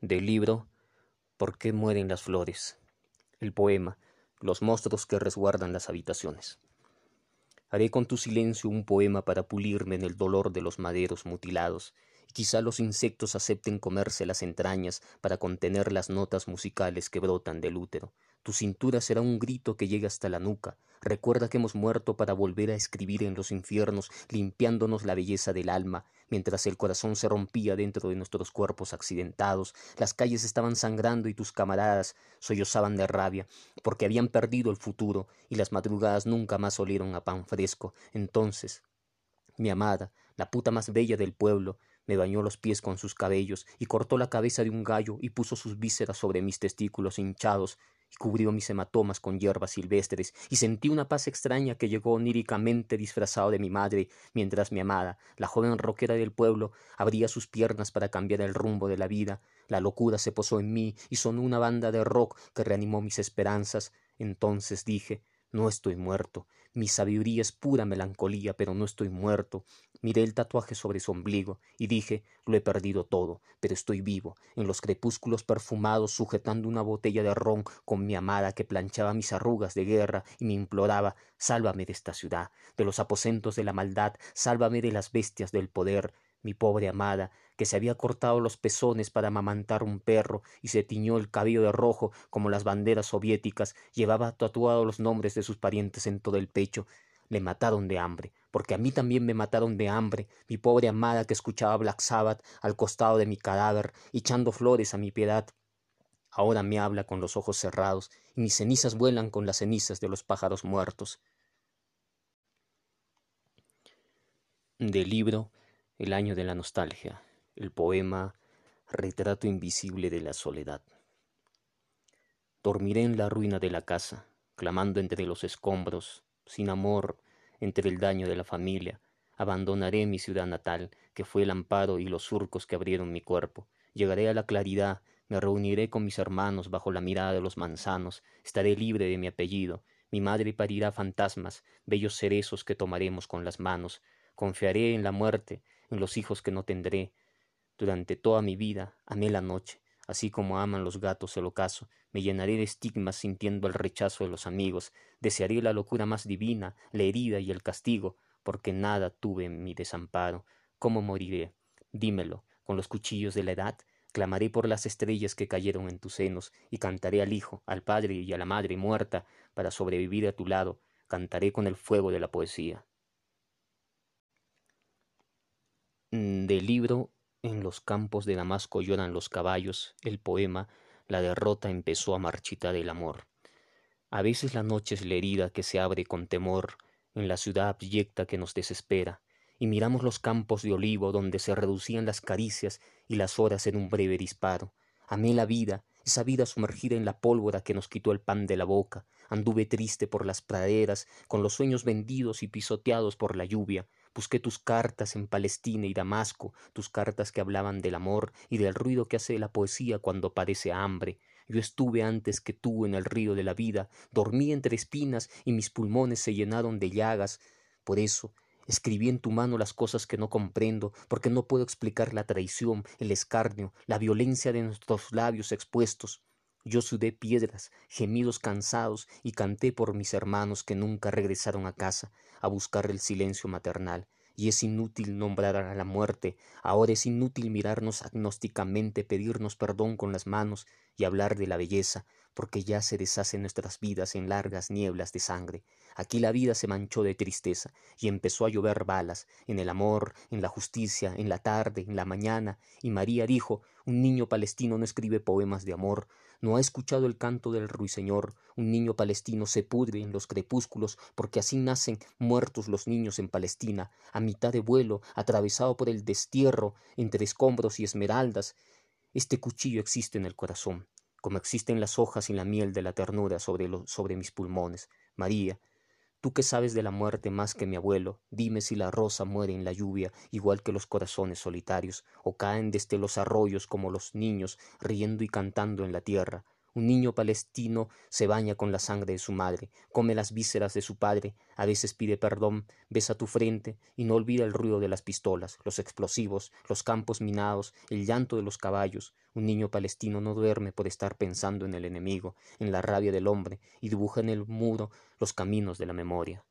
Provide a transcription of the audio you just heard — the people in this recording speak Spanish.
del libro ¿Por qué mueren las flores? El poema Los monstruos que resguardan las habitaciones. Haré con tu silencio un poema para pulirme en el dolor de los maderos mutilados, y quizá los insectos acepten comerse las entrañas para contener las notas musicales que brotan del útero. Tu cintura será un grito que llega hasta la nuca. Recuerda que hemos muerto para volver a escribir en los infiernos, limpiándonos la belleza del alma, mientras el corazón se rompía dentro de nuestros cuerpos accidentados, las calles estaban sangrando y tus camaradas sollozaban de rabia, porque habían perdido el futuro y las madrugadas nunca más olieron a pan fresco. Entonces, mi amada, la puta más bella del pueblo, me bañó los pies con sus cabellos y cortó la cabeza de un gallo y puso sus vísceras sobre mis testículos hinchados y cubrió mis hematomas con hierbas silvestres, y sentí una paz extraña que llegó oníricamente disfrazado de mi madre, mientras mi amada, la joven roquera del pueblo, abría sus piernas para cambiar el rumbo de la vida. La locura se posó en mí y sonó una banda de rock que reanimó mis esperanzas. Entonces dije no estoy muerto. Mi sabiduría es pura melancolía, pero no estoy muerto. Miré el tatuaje sobre su ombligo y dije lo he perdido todo, pero estoy vivo, en los crepúsculos perfumados, sujetando una botella de ron con mi amada que planchaba mis arrugas de guerra y me imploraba sálvame de esta ciudad, de los aposentos de la maldad, sálvame de las bestias del poder, mi pobre amada, que se había cortado los pezones para amamantar un perro y se tiñó el cabello de rojo como las banderas soviéticas, llevaba tatuados los nombres de sus parientes en todo el pecho. Le mataron de hambre, porque a mí también me mataron de hambre, mi pobre amada que escuchaba Black Sabbath al costado de mi cadáver, echando flores a mi piedad. Ahora me habla con los ojos cerrados, y mis cenizas vuelan con las cenizas de los pájaros muertos. Del libro el año de la nostalgia, el poema Retrato invisible de la soledad. Dormiré en la ruina de la casa, clamando entre los escombros, sin amor, entre el daño de la familia. Abandonaré mi ciudad natal, que fue el amparo y los surcos que abrieron mi cuerpo. Llegaré a la claridad, me reuniré con mis hermanos bajo la mirada de los manzanos, estaré libre de mi apellido. Mi madre parirá fantasmas, bellos cerezos que tomaremos con las manos. Confiaré en la muerte, en los hijos que no tendré. Durante toda mi vida amé la noche, así como aman los gatos el ocaso. Me llenaré de estigmas sintiendo el rechazo de los amigos. Desearé la locura más divina, la herida y el castigo, porque nada tuve en mi desamparo. ¿Cómo moriré? Dímelo, con los cuchillos de la edad. Clamaré por las estrellas que cayeron en tus senos, y cantaré al hijo, al padre y a la madre muerta, para sobrevivir a tu lado. Cantaré con el fuego de la poesía. Del libro En los campos de Damasco lloran los caballos, el poema La derrota empezó a marchitar el amor. A veces la noche es la herida que se abre con temor en la ciudad abyecta que nos desespera, y miramos los campos de olivo donde se reducían las caricias y las horas en un breve disparo. Amé la vida, esa vida sumergida en la pólvora que nos quitó el pan de la boca. Anduve triste por las praderas, con los sueños vendidos y pisoteados por la lluvia, Busqué tus cartas en Palestina y Damasco, tus cartas que hablaban del amor y del ruido que hace la poesía cuando padece hambre. Yo estuve antes que tú en el río de la vida, dormí entre espinas y mis pulmones se llenaron de llagas. Por eso, escribí en tu mano las cosas que no comprendo, porque no puedo explicar la traición, el escarnio, la violencia de nuestros labios expuestos. Yo sudé piedras, gemidos cansados, y canté por mis hermanos que nunca regresaron a casa a buscar el silencio maternal. Y es inútil nombrar a la muerte, ahora es inútil mirarnos agnósticamente, pedirnos perdón con las manos y hablar de la belleza, porque ya se deshacen nuestras vidas en largas nieblas de sangre. Aquí la vida se manchó de tristeza y empezó a llover balas, en el amor, en la justicia, en la tarde, en la mañana, y María dijo, un niño palestino no escribe poemas de amor, no ha escuchado el canto del ruiseñor, un niño palestino se pudre en los crepúsculos, porque así nacen muertos los niños en Palestina, a mitad de vuelo, atravesado por el destierro, entre escombros y esmeraldas. Este cuchillo existe en el corazón, como existen las hojas y la miel de la ternura sobre, sobre mis pulmones. María, Tú que sabes de la muerte más que mi abuelo, dime si la rosa muere en la lluvia, igual que los corazones solitarios, o caen desde los arroyos como los niños, riendo y cantando en la tierra. Un niño palestino se baña con la sangre de su madre, come las vísceras de su padre, a veces pide perdón, besa tu frente y no olvida el ruido de las pistolas, los explosivos, los campos minados, el llanto de los caballos. Un niño palestino no duerme por estar pensando en el enemigo, en la rabia del hombre, y dibuja en el muro los caminos de la memoria.